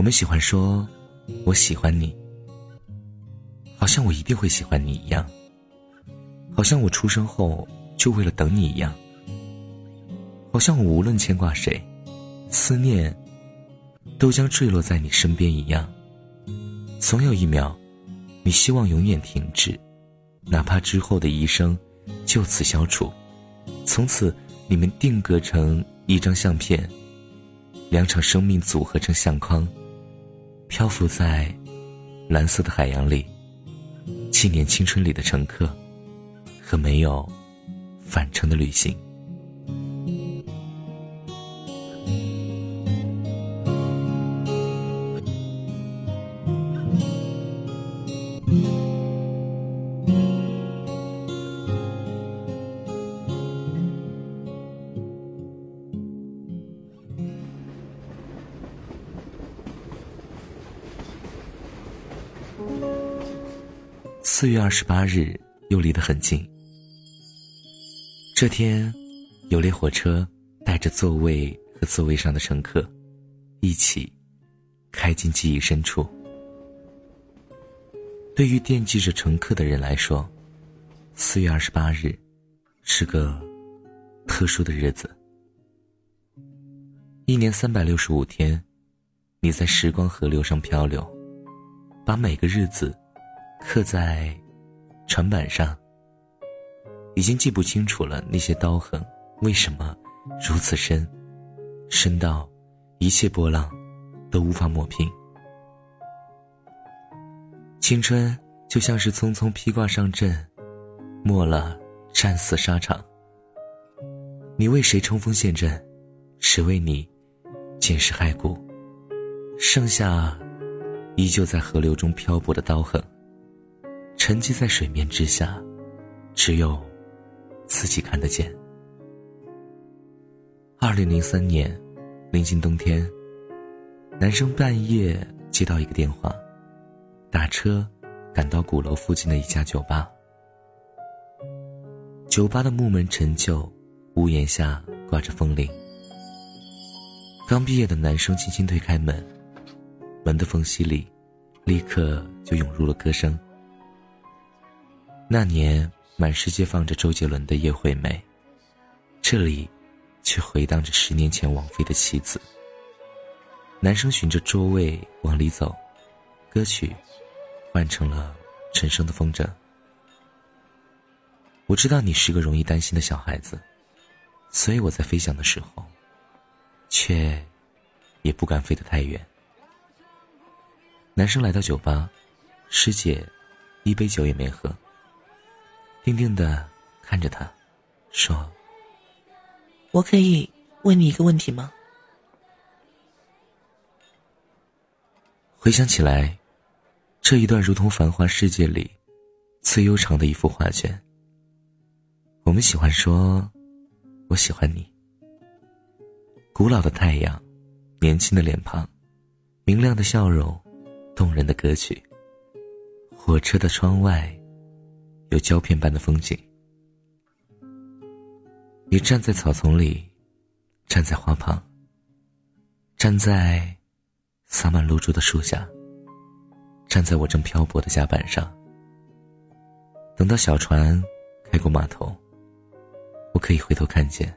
我们喜欢说“我喜欢你”，好像我一定会喜欢你一样，好像我出生后就为了等你一样，好像我无论牵挂谁，思念都将坠落在你身边一样。总有一秒，你希望永远停止，哪怕之后的一生就此消除，从此你们定格成一张相片，两场生命组合成相框。漂浮在蓝色的海洋里，纪念青春里的乘客和没有返程的旅行。四月二十八日又离得很近。这天，有列火车带着座位和座位上的乘客，一起开进记忆深处。对于惦记着乘客的人来说，四月二十八日是个特殊的日子。一年三百六十五天，你在时光河流上漂流，把每个日子。刻在船板上，已经记不清楚了。那些刀痕为什么如此深，深到一切波浪都无法抹平。青春就像是匆匆披挂上阵，没了战死沙场。你为谁冲锋陷阵，谁为你捡拾骸骨？剩下依旧在河流中漂泊的刀痕。沉积在水面之下，只有自己看得见。二零零三年，临近冬天，男生半夜接到一个电话，打车赶到鼓楼附近的一家酒吧。酒吧的木门陈旧，屋檐下挂着风铃。刚毕业的男生轻轻推开门，门的缝隙里，立刻就涌入了歌声。那年，满世界放着周杰伦的《叶惠美》，这里却回荡着十年前王菲的《妻子》。男生循着桌位往里走，歌曲换成了陈升的《风筝》。我知道你是个容易担心的小孩子，所以我在飞翔的时候，却也不敢飞得太远。男生来到酒吧，师姐一杯酒也没喝。定定的看着他，说：“我可以问你一个问题吗？”回想起来，这一段如同繁华世界里最悠长的一幅画卷。我们喜欢说：“我喜欢你。”古老的太阳，年轻的脸庞，明亮的笑容，动人的歌曲。火车的窗外。有胶片般的风景。你站在草丛里，站在花旁，站在洒满露珠的树下，站在我正漂泊的甲板上。等到小船开过码头，我可以回头看见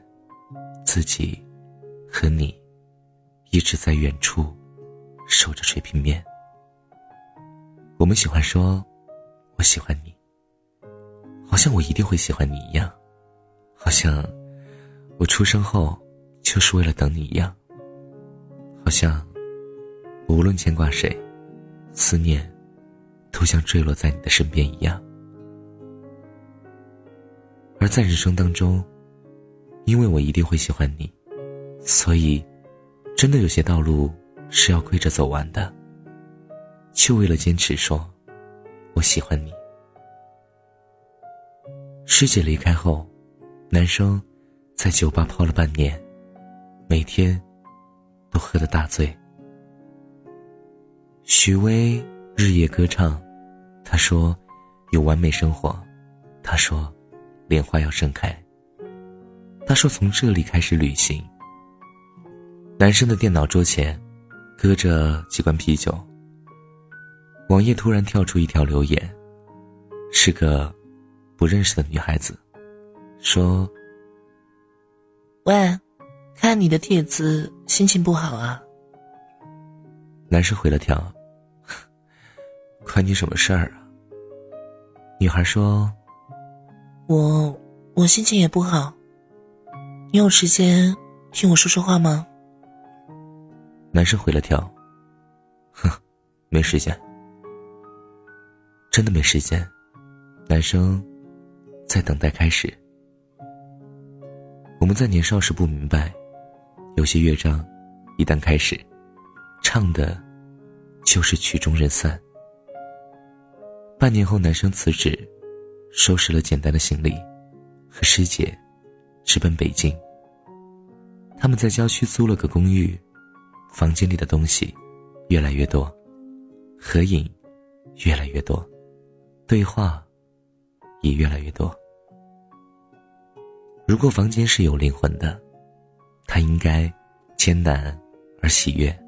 自己和你一直在远处守着水平面。我们喜欢说：“我喜欢你。”好像我一定会喜欢你一样，好像我出生后就是为了等你一样，好像无论牵挂谁，思念都像坠落在你的身边一样。而在人生当中，因为我一定会喜欢你，所以真的有些道路是要跪着走完的，就为了坚持说，我喜欢你。师姐离开后，男生在酒吧泡了半年，每天都喝得大醉。许巍日夜歌唱，他说有完美生活，他说莲花要盛开，他说从这里开始旅行。男生的电脑桌前，搁着几罐啤酒，网页突然跳出一条留言，是个不认识的女孩子，说：“喂，看你的帖子，心情不好啊。”男生回了条：“ 关你什么事儿啊？”女孩说：“我我心情也不好，你有时间听我说说话吗？”男生回了条：“哼，没时间，真的没时间。”男生在等待开始。我们在年少时不明白，有些乐章一旦开始，唱的，就是曲终人散。半年后，男生辞职，收拾了简单的行李，和师姐直奔北京。他们在郊区租了个公寓。房间里的东西越来越多，合影越来越多，对话也越来越多。如果房间是有灵魂的，它应该艰难而喜悦，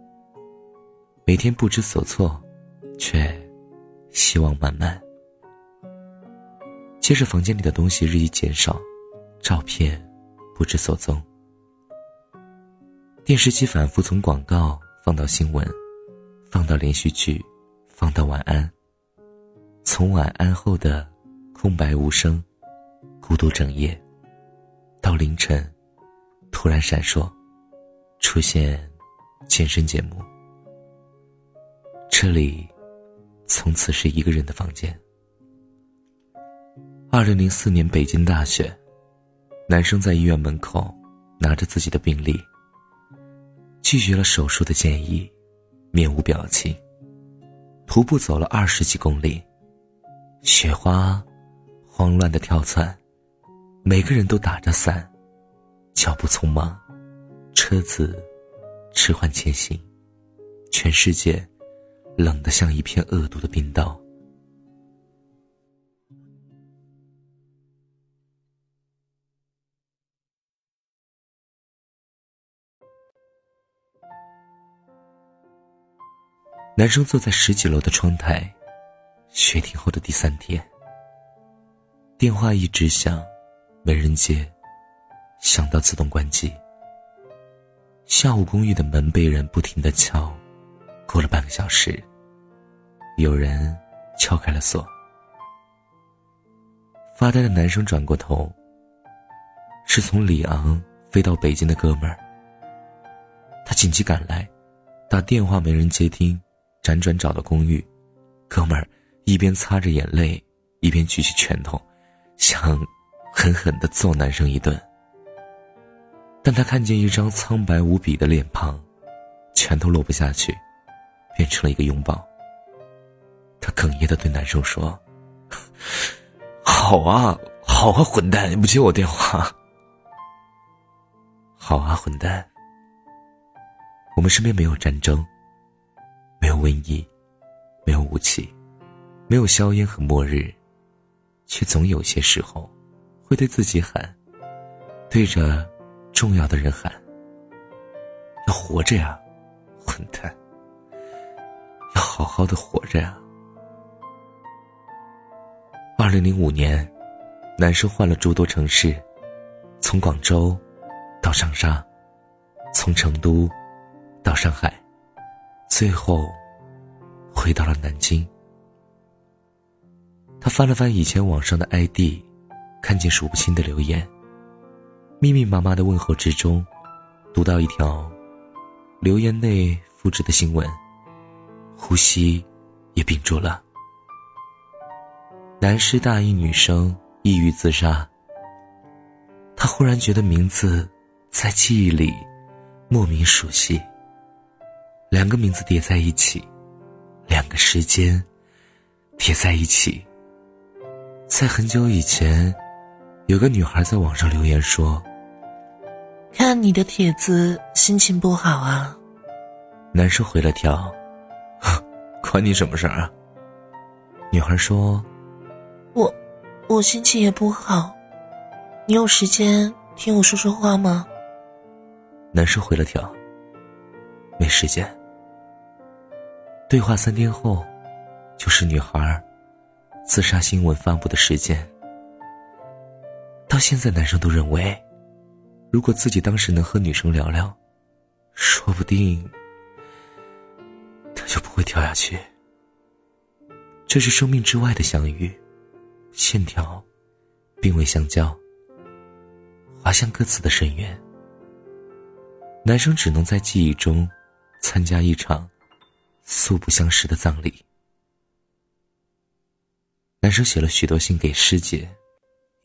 每天不知所措，却希望满满。接着，房间里的东西日益减少，照片不知所踪。电视机反复从广告放到新闻，放到连续剧，放到晚安。从晚安后的空白无声、孤独整夜，到凌晨突然闪烁，出现健身节目。这里从此是一个人的房间。二零零四年北京大选，男生在医院门口拿着自己的病历。拒绝了手术的建议，面无表情。徒步走了二十几公里，雪花慌乱的跳窜，每个人都打着伞，脚步匆忙，车子迟缓前行，全世界冷得像一片恶毒的冰刀。男生坐在十几楼的窗台，雪停后的第三天，电话一直响，没人接，响到自动关机。下午公寓的门被人不停的敲，过了半个小时，有人敲开了锁。发呆的男生转过头，是从里昂飞到北京的哥们儿。他紧急赶来，打电话没人接听。辗转找到公寓，哥们儿一边擦着眼泪，一边举起拳头，想狠狠的揍男生一顿。但他看见一张苍白无比的脸庞，拳头落不下去，变成了一个拥抱。他哽咽的对男生说：“好啊，好啊，混蛋，你不接我电话。好啊，混蛋。我们身边没有战争。”没有瘟疫，没有武器，没有硝烟和末日，却总有些时候，会对自己喊，对着重要的人喊：“要活着呀，混蛋！要好好的活着呀！”二零零五年，男生换了诸多城市，从广州到长沙，从成都到上海。最后，回到了南京。他翻了翻以前网上的 ID，看见数不清的留言，密密麻麻的问候之中，读到一条留言内复制的新闻，呼吸也屏住了。男师大一女生抑郁自杀。他忽然觉得名字在记忆里莫名熟悉。两个名字叠在一起，两个时间叠在一起。在很久以前，有个女孩在网上留言说：“看你的帖子，心情不好啊。”男生回了条：“关你什么事儿啊？”女孩说：“我，我心情也不好，你有时间听我说说话吗？”男生回了条。没时间。对话三天后，就是女孩自杀新闻发布的时间。到现在，男生都认为，如果自己当时能和女生聊聊，说不定他就不会跳下去。这是生命之外的相遇，线条并未相交，滑向各自的深渊。男生只能在记忆中参加一场素不相识的葬礼。男生写了许多信给师姐，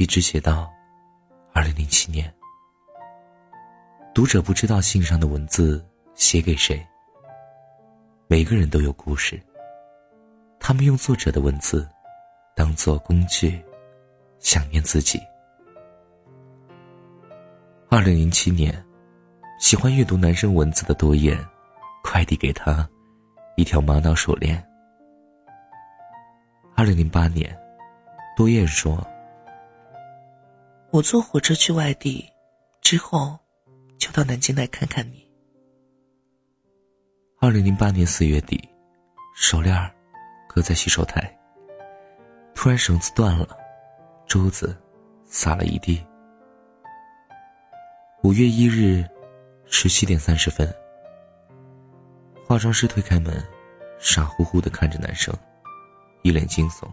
一直写到二零零七年。读者不知道信上的文字写给谁。每个人都有故事。他们用作者的文字当做工具，想念自己。二零零七年。喜欢阅读男生文字的多燕，快递给他一条玛瑙手链。二零零八年，多燕说：“我坐火车去外地，之后就到南京来看看你。”二零零八年四月底，手链搁在洗手台，突然绳子断了，珠子洒了一地。五月一日。十七点三十分，化妆师推开门，傻乎乎的看着男生，一脸惊悚。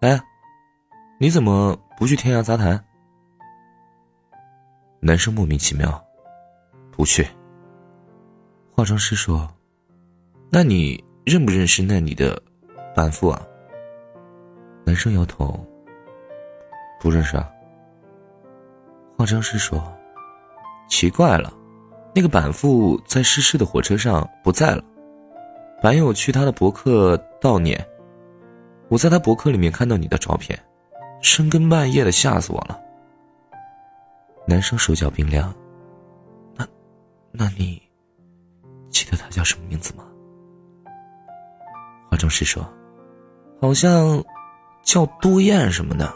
哎，你怎么不去天涯杂谈？男生莫名其妙，不去。化妆师说：“那你认不认识那里的板父啊？”男生摇头，不认识啊。化妆师说。奇怪了，那个板父在逝世的火车上不在了。板友去他的博客悼念，我在他博客里面看到你的照片，深更半夜的吓死我了。男生手脚冰凉。那，那你记得他叫什么名字吗？化妆师说，好像叫杜燕什么的。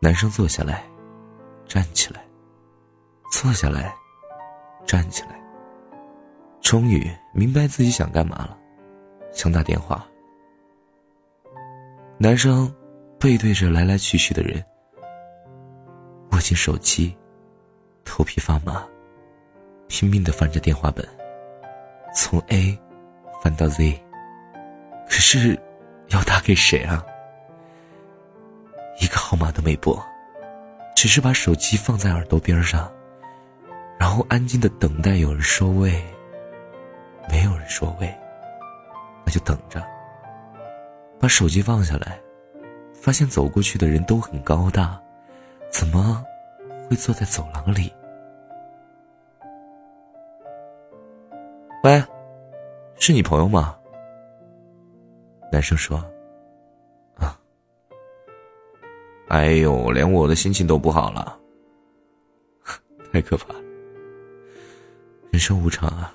男生坐下来。站起来，坐下来，站起来。终于明白自己想干嘛了，想打电话。男生背对着来来去去的人，握紧手机，头皮发麻，拼命的翻着电话本，从 A 翻到 Z。可是要打给谁啊？一个号码都没拨。只是把手机放在耳朵边上，然后安静的等待有人说位。没有人说位，那就等着。把手机放下来，发现走过去的人都很高大，怎么会坐在走廊里？喂，是你朋友吗？男生说。啊哎呦，连我的心情都不好了，太可怕了。人生无常啊，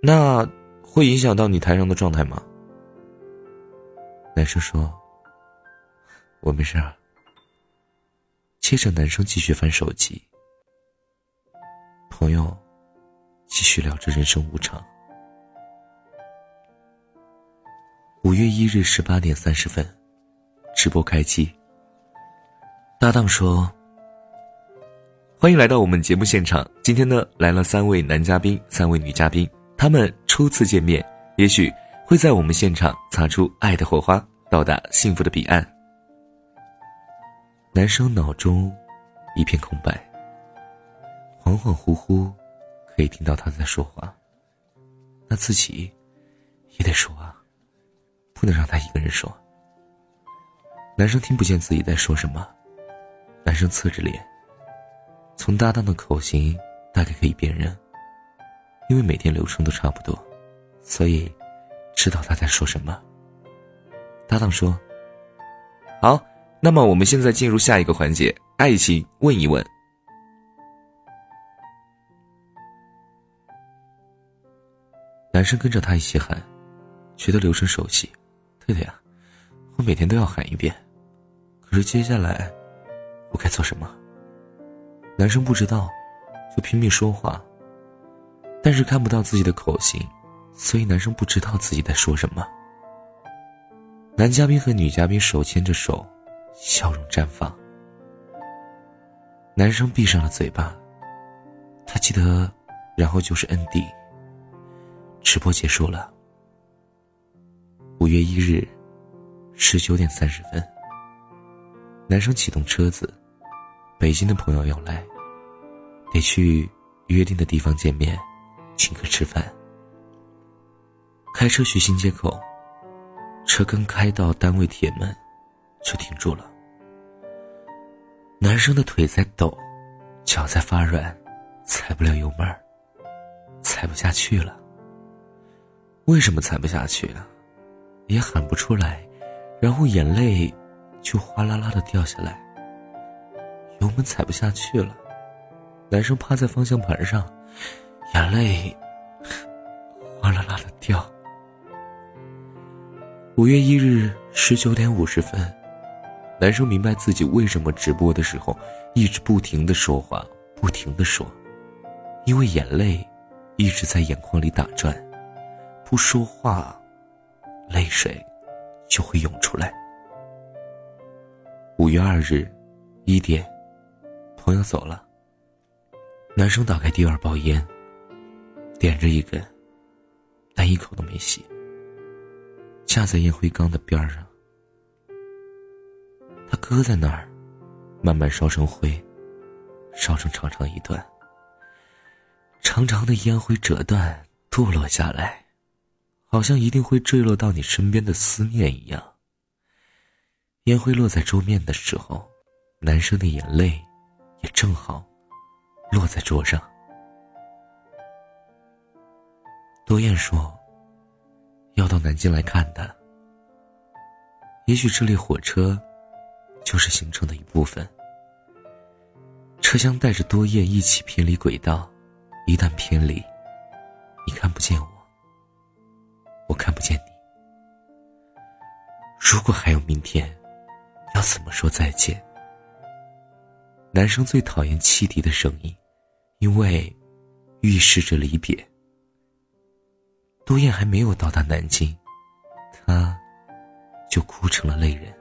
那会影响到你台上的状态吗？男生说：“我没事。”接着，男生继续翻手机，朋友继续聊着人生无常。五月一日十八点三十分。直播开机，搭档说：“欢迎来到我们节目现场。今天呢，来了三位男嘉宾，三位女嘉宾，他们初次见面，也许会在我们现场擦出爱的火花，到达幸福的彼岸。”男生脑中一片空白，恍恍惚惚可以听到他在说话，那自己也得说啊，不能让他一个人说。男生听不见自己在说什么，男生侧着脸。从搭档的口型大概可以辨认，因为每天流程都差不多，所以知道他在说什么。搭档说：“好，那么我们现在进入下一个环节，爱情问一问。”男生跟着他一起喊，觉得流程熟悉。对的呀，我每天都要喊一遍。可是接下来，我该做什么？男生不知道，就拼命说话。但是看不到自己的口型，所以男生不知道自己在说什么。男嘉宾和女嘉宾手牵着手，笑容绽放。男生闭上了嘴巴，他记得，然后就是 N D。直播结束了。五月一日，十九点三十分。男生启动车子，北京的朋友要来，得去约定的地方见面，请客吃饭。开车去新街口，车刚开到单位铁门，就停住了。男生的腿在抖，脚在发软，踩不了油门踩不下去了。为什么踩不下去啊？也喊不出来，然后眼泪就哗啦啦的掉下来。油门踩不下去了，男生趴在方向盘上，眼泪哗啦啦的掉。五月一日十九点五十分，男生明白自己为什么直播的时候一直不停的说话，不停的说，因为眼泪一直在眼眶里打转，不说话。泪水就会涌出来。五月二日一点，朋友走了。男生打开第二包烟，点着一根，但一口都没吸，架在烟灰缸的边上。他搁在那儿，慢慢烧成灰，烧成长长一段。长长的烟灰折断，堕落下来。好像一定会坠落到你身边的思念一样。烟灰落在桌面的时候，男生的眼泪也正好落在桌上。多燕说：“要到南京来看他。也许这列火车就是行程的一部分。车厢带着多燕一起偏离轨道，一旦偏离，你看不见我。”我看不见你。如果还有明天，要怎么说再见？男生最讨厌汽笛的声音，因为预示着离别。杜燕还没有到达南京，他就哭成了泪人，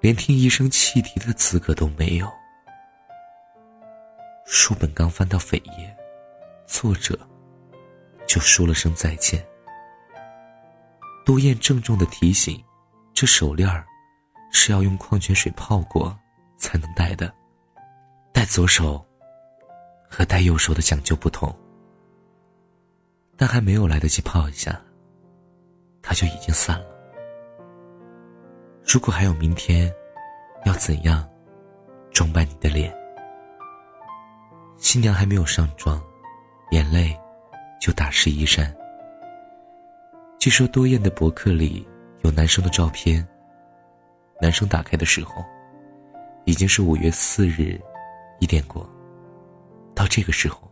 连听一声汽笛的资格都没有。书本刚翻到扉页，作者。就说了声再见。杜燕郑重的提醒：“这手链儿是要用矿泉水泡过才能戴的，戴左手和戴右手的讲究不同。”但还没有来得及泡一下，它就已经散了。如果还有明天，要怎样装扮你的脸？新娘还没有上妆，眼泪。就打湿衣衫。据说多燕的博客里有男生的照片。男生打开的时候，已经是五月四日一点过。到这个时候，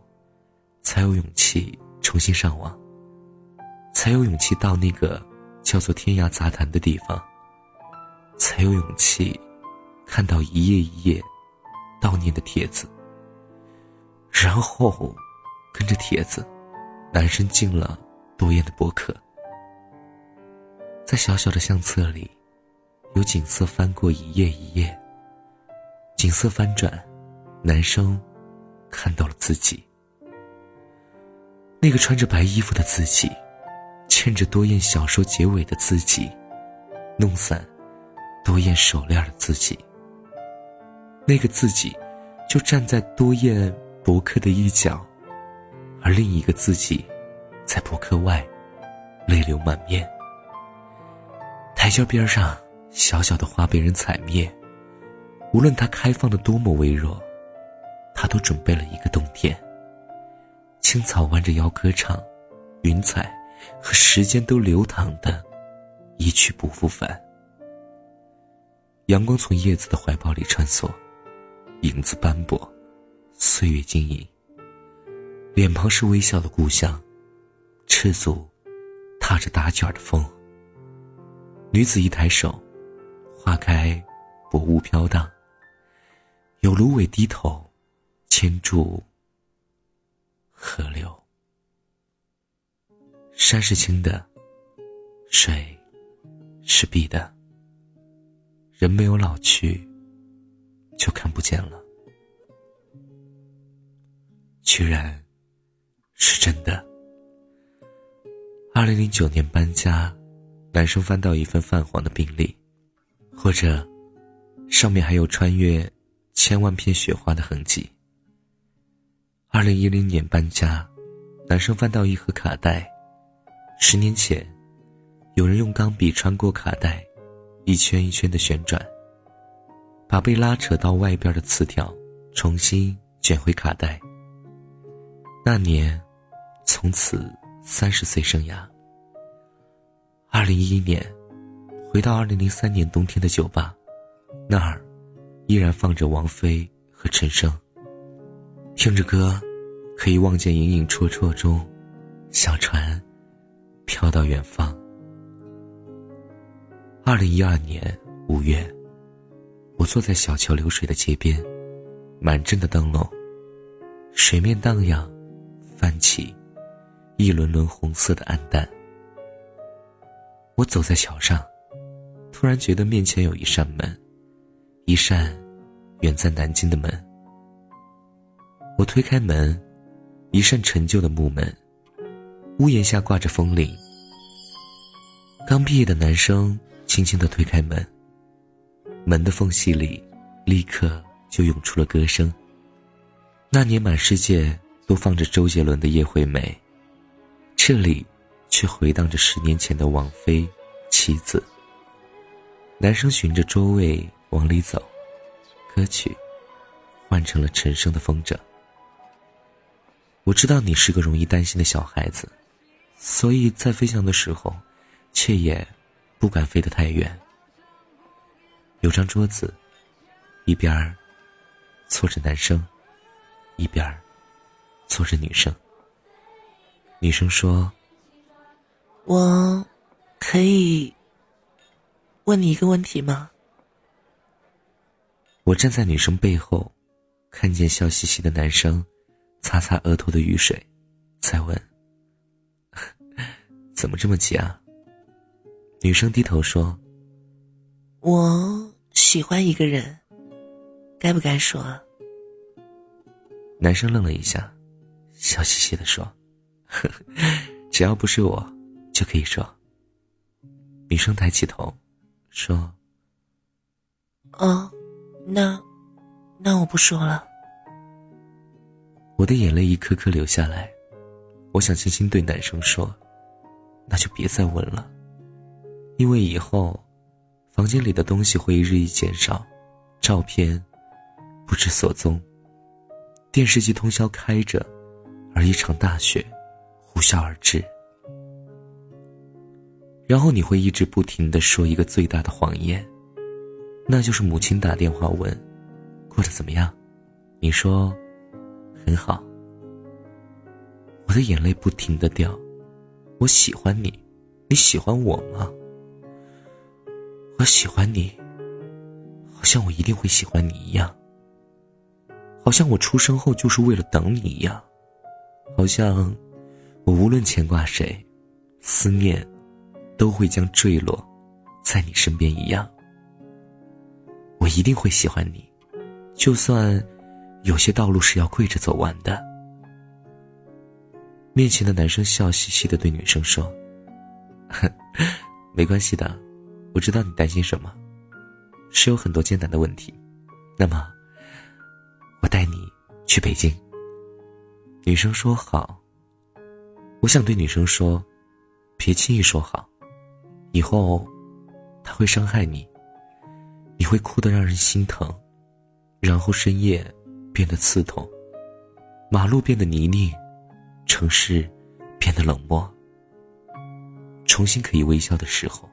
才有勇气重新上网，才有勇气到那个叫做“天涯杂谈”的地方，才有勇气看到一页一页悼念的帖子，然后跟着帖子。男生进了多燕的博客，在小小的相册里，有景色翻过一页一页。景色翻转，男生看到了自己，那个穿着白衣服的自己，牵着多燕小说结尾的自己，弄散多燕手链的自己。那个自己，就站在多燕博客的一角。而另一个自己，在博客外，泪流满面。台阶边上，小小的花被人踩灭。无论它开放的多么微弱，他都准备了一个冬天。青草弯着腰歌唱，云彩和时间都流淌的，一去不复返。阳光从叶子的怀抱里穿梭，影子斑驳，岁月晶莹。脸庞是微笑的故乡，赤足踏着打卷的风。女子一抬手，花开，薄雾飘荡。有芦苇低头，牵住河流。山是青的，水是碧的。人没有老去，就看不见了。居然，是真的。二零零九年搬家，男生翻到一份泛黄的病历，或者，上面还有穿越千万片雪花的痕迹。二零一零年搬家，男生翻到一盒卡带，十年前，有人用钢笔穿过卡带。一圈一圈的旋转，把被拉扯到外边的磁条重新卷回卡带。那年，从此三十岁生涯。二零一一年，回到二零零三年冬天的酒吧，那儿依然放着王菲和陈升。听着歌，可以望见影影绰绰中，小船飘到远方。二零一二年五月，我坐在小桥流水的街边，满镇的灯笼，水面荡漾，泛起一轮轮红色的暗淡。我走在桥上，突然觉得面前有一扇门，一扇远在南京的门。我推开门，一扇陈旧的木门，屋檐下挂着风铃。刚毕业的男生。轻轻的推开门，门的缝隙里，立刻就涌出了歌声。那年满世界都放着周杰伦的《叶惠美》，这里却回荡着十年前的王菲《妻子》。男生循着周围往里走，歌曲换成了陈升的《风筝》。我知道你是个容易担心的小孩子，所以在飞翔的时候，却也。不敢飞得太远。有张桌子，一边坐着男生，一边坐着女生。女生说：“我可以问你一个问题吗？”我站在女生背后，看见笑嘻嘻的男生擦擦额头的雨水，再问：“ 怎么这么急啊？”女生低头说：“我喜欢一个人，该不该说？”男生愣了一下，笑嘻嘻的说：“只要不是我，就可以说。”女生抬起头，说：“哦，那，那我不说了。”我的眼泪一颗颗流下来，我想轻轻对男生说：“那就别再问了。”因为以后，房间里的东西会日益减少，照片不知所踪，电视机通宵开着，而一场大雪呼啸而至。然后你会一直不停的说一个最大的谎言，那就是母亲打电话问过得怎么样，你说很好。我的眼泪不停的掉，我喜欢你，你喜欢我吗？我喜欢你，好像我一定会喜欢你一样，好像我出生后就是为了等你一样，好像我无论牵挂谁，思念都会将坠落在你身边一样。我一定会喜欢你，就算有些道路是要跪着走完的。面前的男生笑嘻嘻的对女生说：“ 没关系的。”我知道你担心什么，是有很多艰难的问题。那么，我带你去北京。女生说好。我想对女生说，别轻易说好，以后他会伤害你，你会哭得让人心疼，然后深夜变得刺痛，马路变得泥泞，城市变得冷漠。重新可以微笑的时候。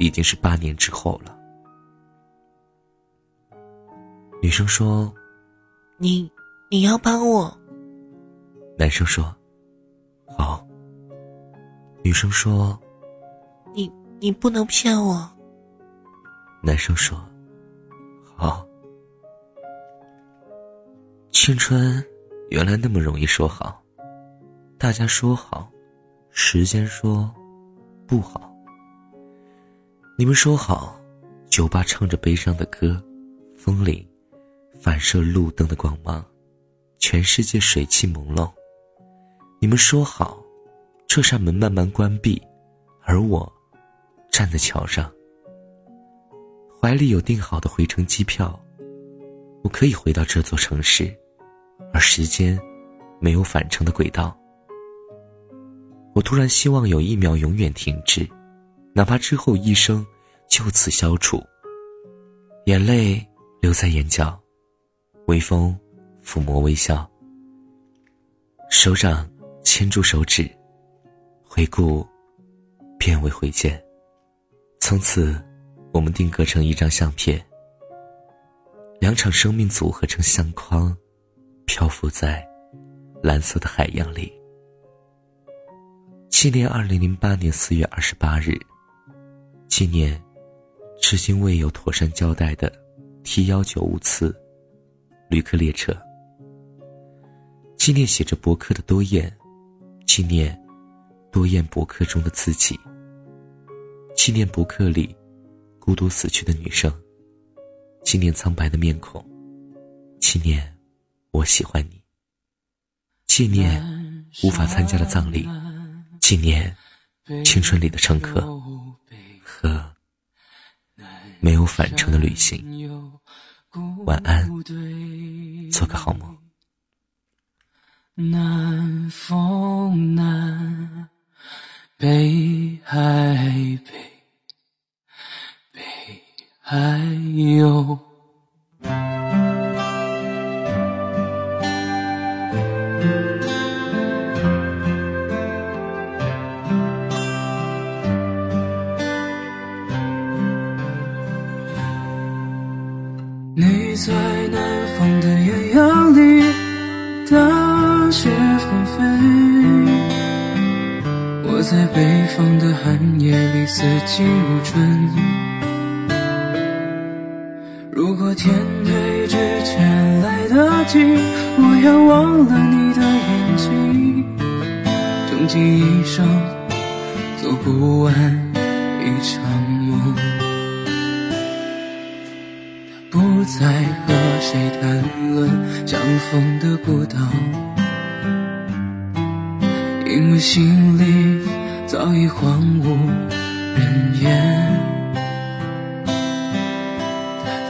已经是八年之后了。女生说：“你你要帮我。”男生说：“好。”女生说：“你你不能骗我。”男生说：“好。”青春原来那么容易说好，大家说好，时间说不好。你们说好，酒吧唱着悲伤的歌，风铃反射路灯的光芒，全世界水汽朦胧。你们说好，这扇门慢慢关闭，而我站在桥上，怀里有订好的回程机票，我可以回到这座城市。而时间，没有返程的轨道。我突然希望有一秒永远停滞，哪怕之后一生就此消除。眼泪留在眼角，微风抚摸微笑，手掌牵住手指，回顾，变为回见。从此，我们定格成一张相片，两场生命组合成相框。漂浮在蓝色的海洋里，纪念二零零八年四月二十八日，纪念至今未有妥善交代的 T 幺九五次旅客列车，纪念写着博客的多燕，纪念多燕博客中的自己，纪念博客里孤独死去的女生，纪念苍白的面孔，纪念。我喜欢你，纪念无法参加的葬礼，纪念青春里的乘客和没有返程的旅行。晚安，做个好梦。南风南，北海北，北海有。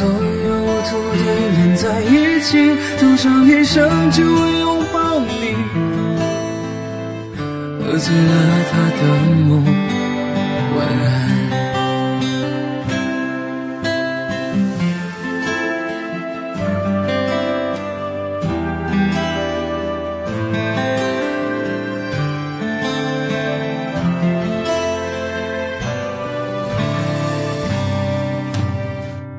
所有土地连在一起，走上一生只为拥抱你，喝醉了他的梦，晚安。”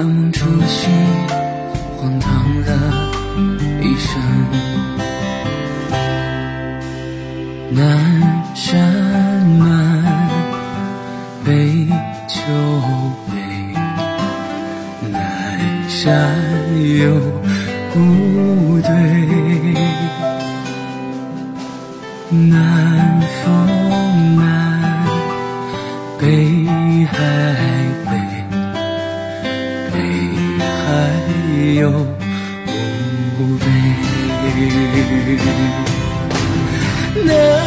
梦，大梦初醒， 달려오네 내